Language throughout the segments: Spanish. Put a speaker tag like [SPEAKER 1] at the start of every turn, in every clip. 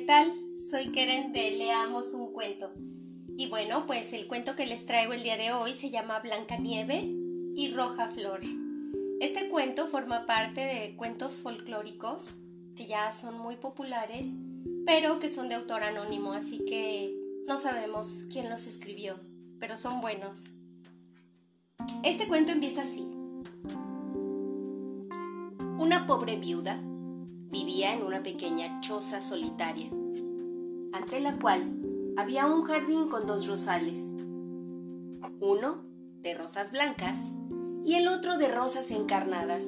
[SPEAKER 1] ¿qué tal? Soy Keren de Leamos un cuento. Y bueno, pues el cuento que les traigo el día de hoy se llama Blanca Nieve y Roja Flor. Este cuento forma parte de cuentos folclóricos que ya son muy populares, pero que son de autor anónimo, así que no sabemos quién los escribió, pero son buenos. Este cuento empieza así. Una pobre viuda vivía en una pequeña choza solitaria, ante la cual había un jardín con dos rosales, uno de rosas blancas y el otro de rosas encarnadas.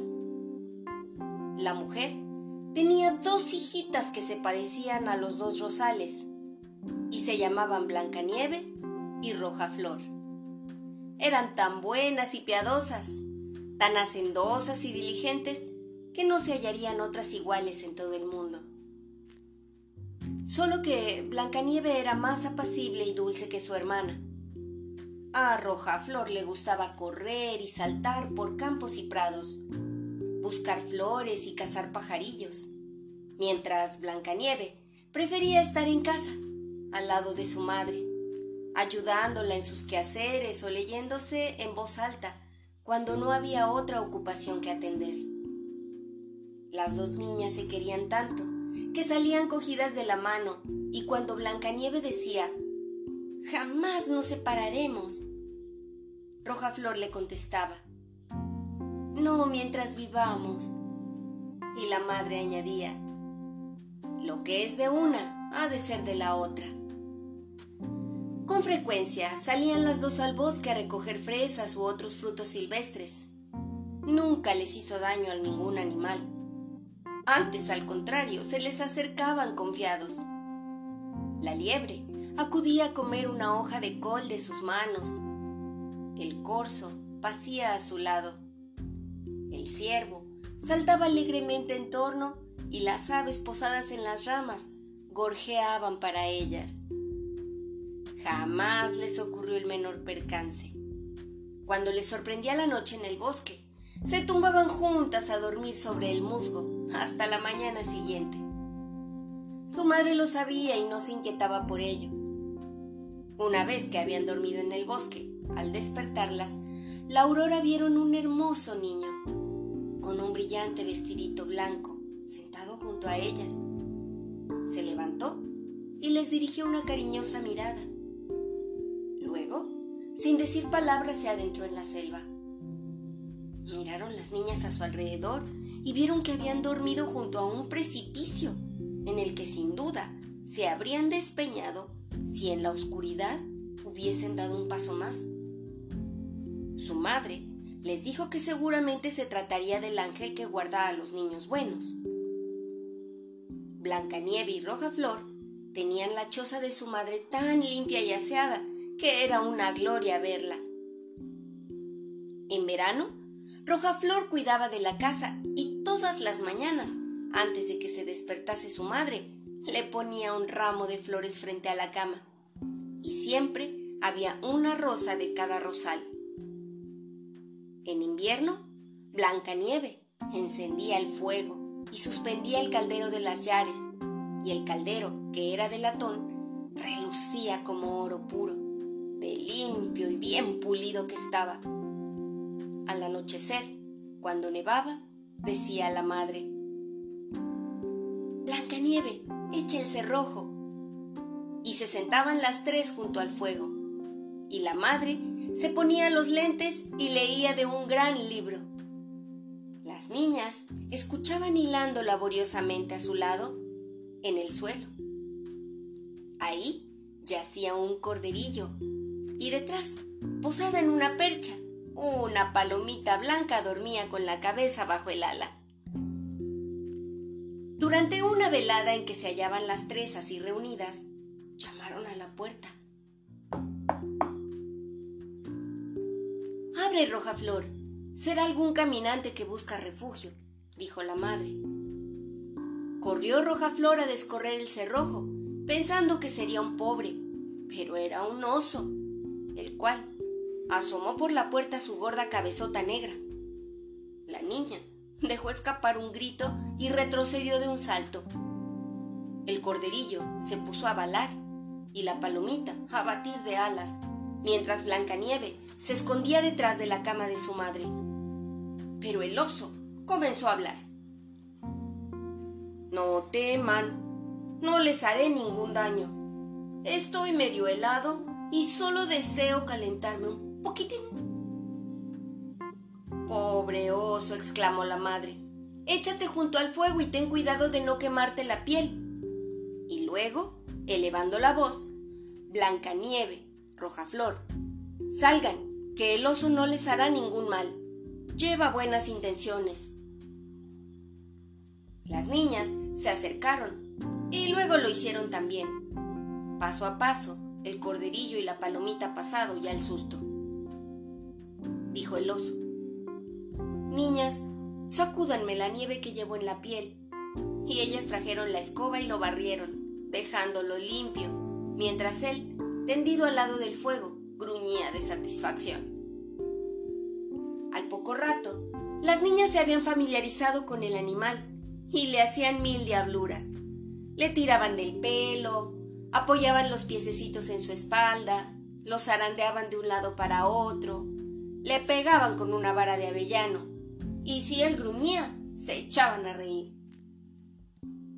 [SPEAKER 1] La mujer tenía dos hijitas que se parecían a los dos rosales y se llamaban Blancanieve y Roja Flor. Eran tan buenas y piadosas, tan hacendosas y diligentes que no se hallarían otras iguales en todo el mundo. Solo que Blancanieve era más apacible y dulce que su hermana. A Roja Flor le gustaba correr y saltar por campos y prados, buscar flores y cazar pajarillos, mientras Blancanieve prefería estar en casa, al lado de su madre, ayudándola en sus quehaceres o leyéndose en voz alta cuando no había otra ocupación que atender. Las dos niñas se querían tanto que salían cogidas de la mano y cuando Blancanieve decía Jamás nos separaremos, Roja Flor le contestaba No mientras vivamos. Y la madre añadía Lo que es de una ha de ser de la otra. Con frecuencia salían las dos al bosque a recoger fresas u otros frutos silvestres. Nunca les hizo daño a ningún animal. Antes, al contrario, se les acercaban confiados. La liebre acudía a comer una hoja de col de sus manos. El corzo pasía a su lado. El ciervo saltaba alegremente en torno y las aves posadas en las ramas gorjeaban para ellas. Jamás les ocurrió el menor percance. Cuando les sorprendía la noche en el bosque, se tumbaban juntas a dormir sobre el musgo hasta la mañana siguiente. Su madre lo sabía y no se inquietaba por ello. Una vez que habían dormido en el bosque, al despertarlas, la aurora vieron un hermoso niño, con un brillante vestidito blanco, sentado junto a ellas. Se levantó y les dirigió una cariñosa mirada. Luego, sin decir palabras, se adentró en la selva. Miraron las niñas a su alrededor y vieron que habían dormido junto a un precipicio, en el que sin duda se habrían despeñado si en la oscuridad hubiesen dado un paso más. Su madre les dijo que seguramente se trataría del ángel que guarda a los niños buenos. Blancanieve y Roja Flor tenían la choza de su madre tan limpia y aseada que era una gloria verla. En verano, Roja Flor cuidaba de la casa y todas las mañanas, antes de que se despertase su madre, le ponía un ramo de flores frente a la cama. Y siempre había una rosa de cada rosal. En invierno, Blancanieve encendía el fuego y suspendía el caldero de las llares, y el caldero, que era de latón, relucía como oro puro, de limpio y bien pulido que estaba. Al anochecer, cuando nevaba, decía la madre, Blancanieve, echa el cerrojo. Y se sentaban las tres junto al fuego, y la madre se ponía los lentes y leía de un gran libro. Las niñas escuchaban hilando laboriosamente a su lado en el suelo. Ahí yacía un corderillo y detrás, posada en una percha, una palomita blanca dormía con la cabeza bajo el ala. Durante una velada en que se hallaban las tres así reunidas, llamaron a la puerta. Abre, Roja Flor. Será algún caminante que busca refugio, dijo la madre. Corrió Roja Flor a descorrer el cerrojo, pensando que sería un pobre, pero era un oso, el cual asomó por la puerta su gorda cabezota negra. La niña dejó escapar un grito y retrocedió de un salto. el corderillo se puso a balar y la palomita a batir de alas, mientras Blancanieve se escondía detrás de la cama de su madre. Pero el oso comenzó a hablar. No teman, no les haré ningún daño. Estoy medio helado y solo deseo calentarme un poquitín. Pobre oso, exclamó la madre. Échate junto al fuego y ten cuidado de no quemarte la piel. Y luego, elevando la voz, Blancanieve, Rojaflor, salgan, que el oso no les hará ningún mal. Lleva buenas intenciones. Las niñas se acercaron y luego lo hicieron también. Paso a paso, el corderillo y la palomita pasado ya el susto. Dijo el oso. Niñas, sacúdanme la nieve que llevo en la piel. Y ellas trajeron la escoba y lo barrieron, dejándolo limpio, mientras él, tendido al lado del fuego, gruñía de satisfacción. Al poco rato, las niñas se habían familiarizado con el animal y le hacían mil diabluras. Le tiraban del pelo, apoyaban los piececitos en su espalda, los zarandeaban de un lado para otro, le pegaban con una vara de avellano, y si él gruñía, se echaban a reír.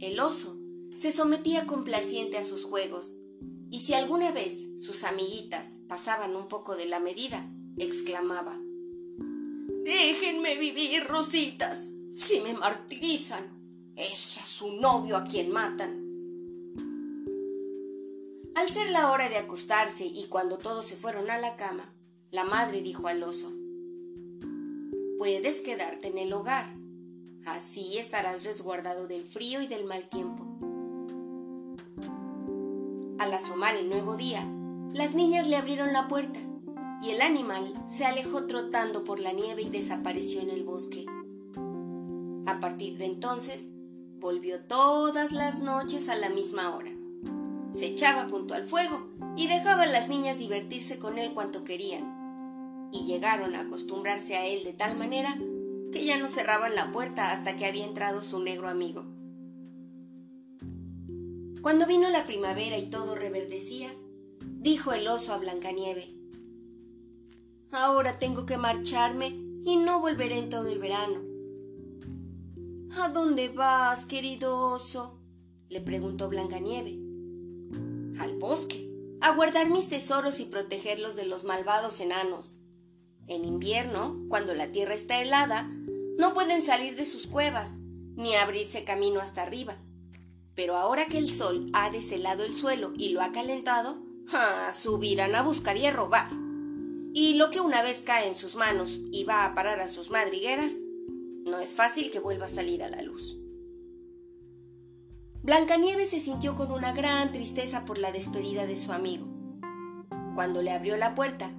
[SPEAKER 1] El oso se sometía complaciente a sus juegos, y si alguna vez sus amiguitas pasaban un poco de la medida, exclamaba Déjenme vivir, rositas. Si me martirizan, es a su novio a quien matan. Al ser la hora de acostarse y cuando todos se fueron a la cama, la madre dijo al oso, Puedes quedarte en el hogar, así estarás resguardado del frío y del mal tiempo. Al asomar el nuevo día, las niñas le abrieron la puerta y el animal se alejó trotando por la nieve y desapareció en el bosque. A partir de entonces, volvió todas las noches a la misma hora se echaba junto al fuego y dejaba a las niñas divertirse con él cuanto querían. Y llegaron a acostumbrarse a él de tal manera que ya no cerraban la puerta hasta que había entrado su negro amigo. Cuando vino la primavera y todo reverdecía, dijo el oso a Blancanieve, Ahora tengo que marcharme y no volveré en todo el verano. ¿A dónde vas, querido oso? le preguntó Blancanieve al bosque, a guardar mis tesoros y protegerlos de los malvados enanos. En invierno, cuando la tierra está helada, no pueden salir de sus cuevas, ni abrirse camino hasta arriba. Pero ahora que el sol ha deshelado el suelo y lo ha calentado, subirán a buscar y a robar. Y lo que una vez cae en sus manos y va a parar a sus madrigueras, no es fácil que vuelva a salir a la luz. Blancanieves se sintió con una gran tristeza por la despedida de su amigo. Cuando le abrió la puerta,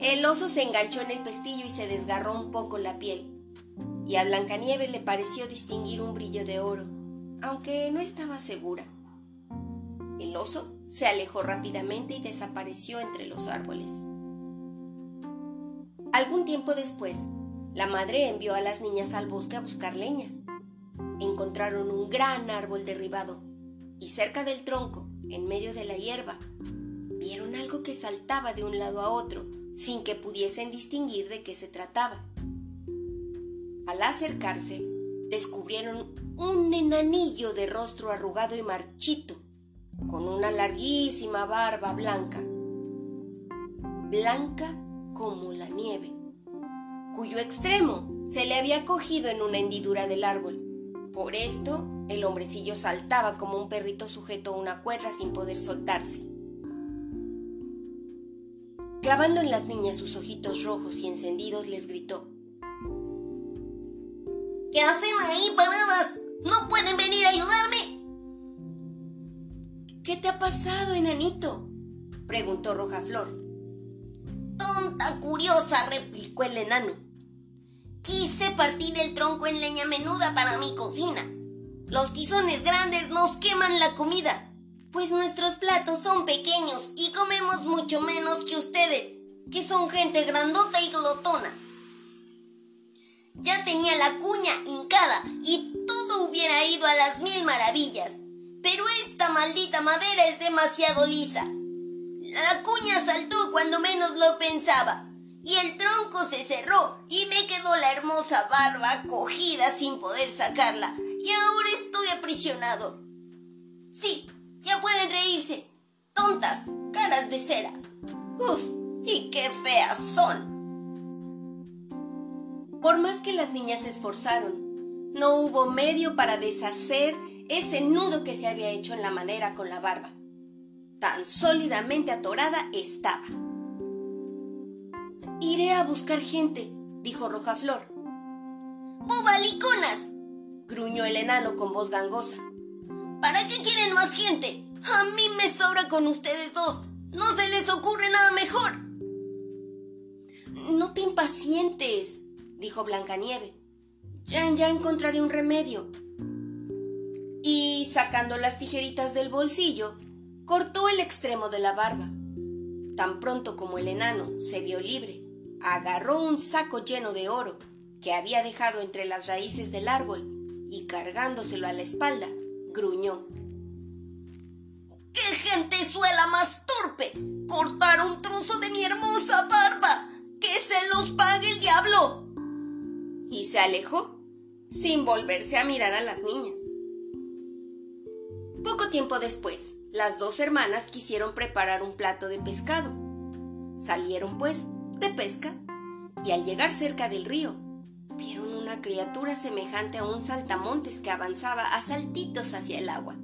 [SPEAKER 1] el oso se enganchó en el pestillo y se desgarró un poco la piel. Y a Blancanieves le pareció distinguir un brillo de oro, aunque no estaba segura. El oso se alejó rápidamente y desapareció entre los árboles. Algún tiempo después, la madre envió a las niñas al bosque a buscar leña encontraron un gran árbol derribado y cerca del tronco, en medio de la hierba, vieron algo que saltaba de un lado a otro sin que pudiesen distinguir de qué se trataba. Al acercarse, descubrieron un enanillo de rostro arrugado y marchito, con una larguísima barba blanca, blanca como la nieve, cuyo extremo se le había cogido en una hendidura del árbol por esto, el hombrecillo saltaba como un perrito sujeto a una cuerda sin poder soltarse. Clavando en las niñas sus ojitos rojos y encendidos, les gritó.
[SPEAKER 2] ¿Qué hacen ahí paradas? ¿No pueden venir a ayudarme?
[SPEAKER 1] ¿Qué te ha pasado, enanito? preguntó Rojaflor.
[SPEAKER 2] Tonta curiosa, replicó el enano. Quise partir el tronco en leña menuda para mi cocina. Los tizones grandes nos queman la comida, pues nuestros platos son pequeños y comemos mucho menos que ustedes, que son gente grandota y glotona. Ya tenía la cuña hincada y todo hubiera ido a las mil maravillas, Pero esta maldita madera es demasiado lisa. La cuña saltó cuando menos lo pensaba. Y el tronco se cerró y me quedó la hermosa barba cogida sin poder sacarla. Y ahora estoy aprisionado. Sí, ya pueden reírse. Tontas, caras de cera. Uf, y qué feas son.
[SPEAKER 1] Por más que las niñas se esforzaron, no hubo medio para deshacer ese nudo que se había hecho en la madera con la barba. Tan sólidamente atorada estaba. Iré a buscar gente, dijo Rojaflor.
[SPEAKER 2] ¡Bobaliconas!
[SPEAKER 1] gruñó el enano con voz gangosa.
[SPEAKER 2] ¿Para qué quieren más gente? A mí me sobra con ustedes dos. No se les ocurre nada mejor.
[SPEAKER 1] No te impacientes, dijo Blancanieve. Ya, ya encontraré un remedio. Y sacando las tijeritas del bolsillo, cortó el extremo de la barba. Tan pronto como el enano se vio libre, agarró un saco lleno de oro que había dejado entre las raíces del árbol y cargándoselo a la espalda, gruñó.
[SPEAKER 2] ¡Qué gente suela más torpe! ¡Cortar un trozo de mi hermosa barba! ¡Que se los pague el diablo!
[SPEAKER 1] Y se alejó, sin volverse a mirar a las niñas. Poco tiempo después, las dos hermanas quisieron preparar un plato de pescado. Salieron, pues, de pesca, y al llegar cerca del río, vieron una criatura semejante a un saltamontes que avanzaba a saltitos hacia el agua,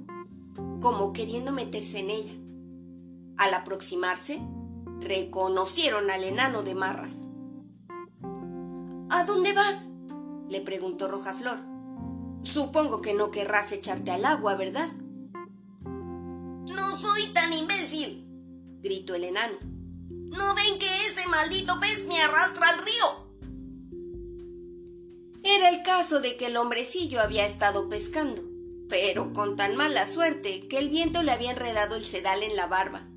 [SPEAKER 1] como queriendo meterse en ella. Al aproximarse, reconocieron al enano de Marras. ¿A dónde vas? le preguntó Rojaflor. Supongo que no querrás echarte al agua, ¿verdad?
[SPEAKER 2] No soy tan imbécil,
[SPEAKER 1] gritó el enano.
[SPEAKER 2] ¿No ven que ese maldito pez me arrastra al río?
[SPEAKER 1] Era el caso de que el hombrecillo había estado pescando, pero con tan mala suerte que el viento le había enredado el sedal en la barba,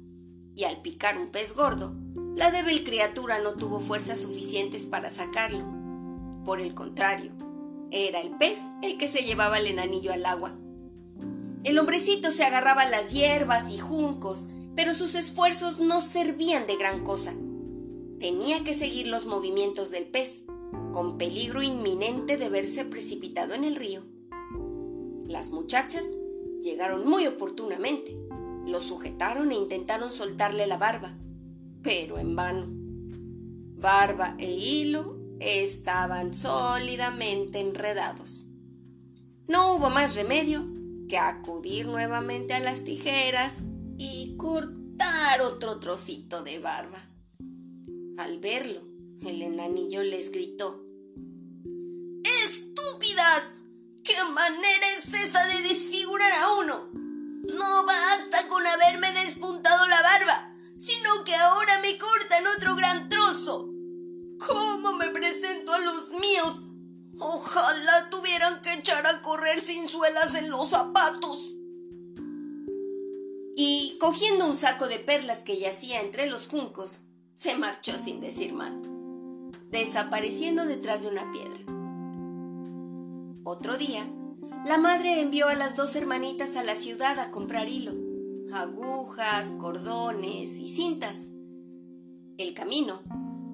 [SPEAKER 1] y al picar un pez gordo, la débil criatura no tuvo fuerzas suficientes para sacarlo. Por el contrario, era el pez el que se llevaba el enanillo al agua. El hombrecito se agarraba a las hierbas y juncos, pero sus esfuerzos no servían de gran cosa. Tenía que seguir los movimientos del pez, con peligro inminente de verse precipitado en el río. Las muchachas llegaron muy oportunamente. Lo sujetaron e intentaron soltarle la barba, pero en vano. Barba e hilo estaban sólidamente enredados. No hubo más remedio que acudir nuevamente a las tijeras y cortar otro trocito de barba. Al verlo, el enanillo les gritó.
[SPEAKER 2] ¡Estúpidas! ¿Qué manera es esa de desfigurar a uno? No basta con haberme despuntado la barba, sino que ahora me cortan otro gran trozo. ¿Cómo me presento a los míos? Ojalá tuvieran que echar a correr sin suelas en los zapatos.
[SPEAKER 1] Y cogiendo un saco de perlas que yacía entre los juncos, se marchó sin decir más, desapareciendo detrás de una piedra. Otro día, la madre envió a las dos hermanitas a la ciudad a comprar hilo, agujas, cordones y cintas. El camino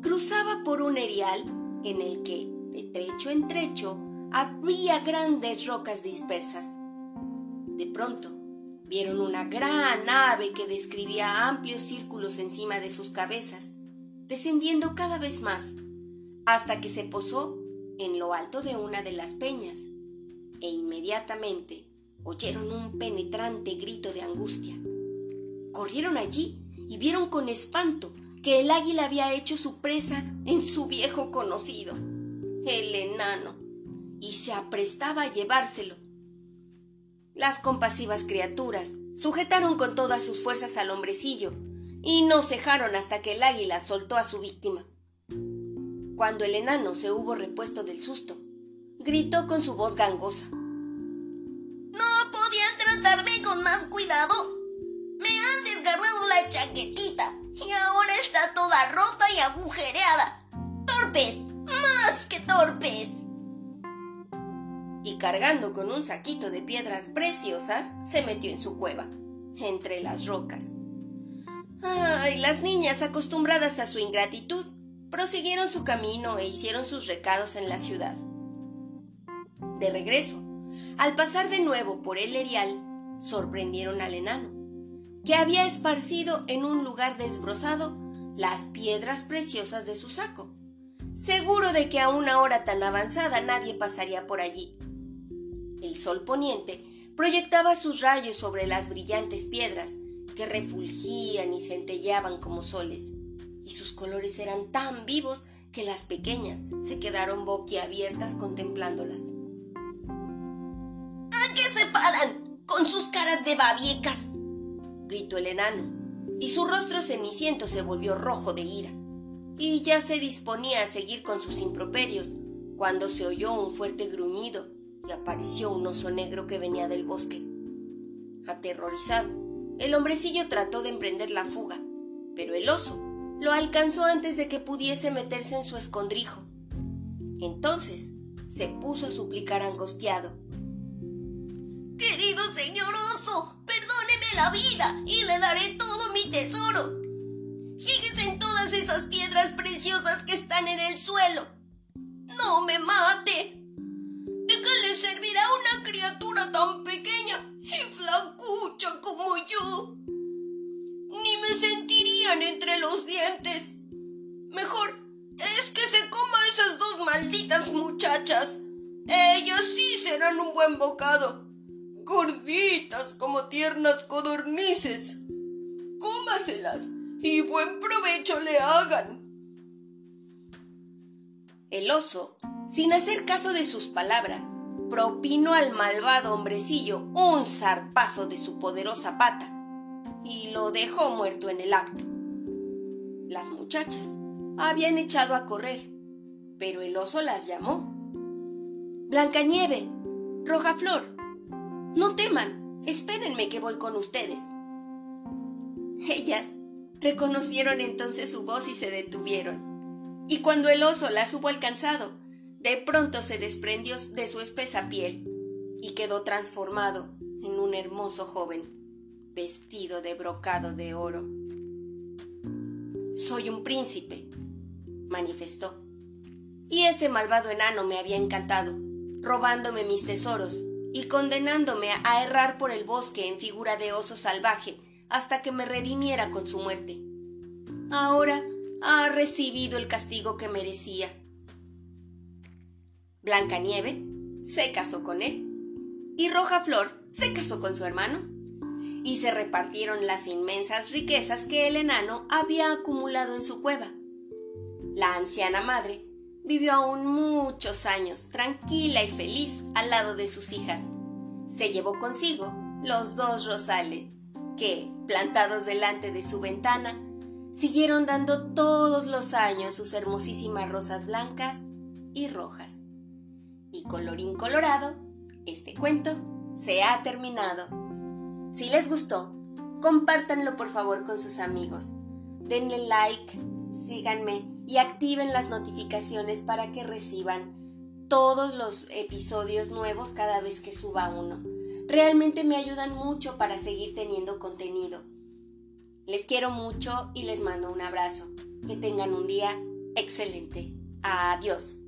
[SPEAKER 1] cruzaba por un erial en el que, de trecho en trecho, había grandes rocas dispersas. De pronto, vieron una gran ave que describía amplios círculos encima de sus cabezas, descendiendo cada vez más, hasta que se posó en lo alto de una de las peñas, e inmediatamente oyeron un penetrante grito de angustia. Corrieron allí y vieron con espanto que el águila había hecho su presa en su viejo conocido, el enano, y se aprestaba a llevárselo. Las compasivas criaturas sujetaron con todas sus fuerzas al hombrecillo y no cejaron hasta que el águila soltó a su víctima. Cuando el enano se hubo repuesto del susto, gritó con su voz gangosa.
[SPEAKER 2] ¿No podían tratarme con más cuidado? Me han desgarrado la chaquetita y ahora está toda rota y agujereada. ¡Torpes! ¡Más que torpes!
[SPEAKER 1] Y y cargando con un saquito de piedras preciosas, se metió en su cueva, entre las rocas. Ay, las niñas, acostumbradas a su ingratitud, prosiguieron su camino e hicieron sus recados en la ciudad. De regreso, al pasar de nuevo por el erial, sorprendieron al enano, que había esparcido en un lugar desbrozado las piedras preciosas de su saco, seguro de que a una hora tan avanzada nadie pasaría por allí. El sol poniente proyectaba sus rayos sobre las brillantes piedras que refulgían y centelleaban como soles, y sus colores eran tan vivos que las pequeñas se quedaron boquiabiertas contemplándolas.
[SPEAKER 2] ¿A qué se paran? Con sus caras de babiecas.
[SPEAKER 1] gritó el enano, y su rostro ceniciento se volvió rojo de ira, y ya se disponía a seguir con sus improperios, cuando se oyó un fuerte gruñido y apareció un oso negro que venía del bosque. Aterrorizado, el hombrecillo trató de emprender la fuga, pero el oso lo alcanzó antes de que pudiese meterse en su escondrijo. Entonces se puso a suplicar angustiado.
[SPEAKER 2] Querido señor oso, perdóneme la vida y le daré todo mi tesoro. Fíjese en todas esas piedras preciosas que están en el suelo. No me mate. ¿De qué le servirá una criatura tan pequeña y flacucha como yo? Sentirían entre los dientes. Mejor es que se coma esas dos malditas muchachas. Ellas sí serán un buen bocado. Gorditas como tiernas codornices. Cómaselas y buen provecho le hagan.
[SPEAKER 1] El oso, sin hacer caso de sus palabras, propinó al malvado hombrecillo un zarpazo de su poderosa pata y lo dejó muerto en el acto. Las muchachas habían echado a correr, pero el oso las llamó. Blancanieve, Rojaflor, no teman, espérenme que voy con ustedes. Ellas reconocieron entonces su voz y se detuvieron. Y cuando el oso las hubo alcanzado, de pronto se desprendió de su espesa piel y quedó transformado en un hermoso joven, vestido de brocado de oro. Soy un príncipe, manifestó. Y ese malvado enano me había encantado, robándome mis tesoros y condenándome a errar por el bosque en figura de oso salvaje hasta que me redimiera con su muerte. Ahora ha recibido el castigo que merecía. Blancanieve se casó con él y Roja Flor se casó con su hermano y se repartieron las inmensas riquezas que el enano había acumulado en su cueva. La anciana madre vivió aún muchos años, tranquila y feliz al lado de sus hijas. Se llevó consigo los dos rosales, que, plantados delante de su ventana, siguieron dando todos los años sus hermosísimas rosas blancas y rojas. Y colorín colorado, este cuento se ha terminado. Si les gustó, compártanlo por favor con sus amigos. Denle like, síganme y activen las notificaciones para que reciban todos los episodios nuevos cada vez que suba uno. Realmente me ayudan mucho para seguir teniendo contenido. Les quiero mucho y les mando un abrazo. Que tengan un día excelente. Adiós.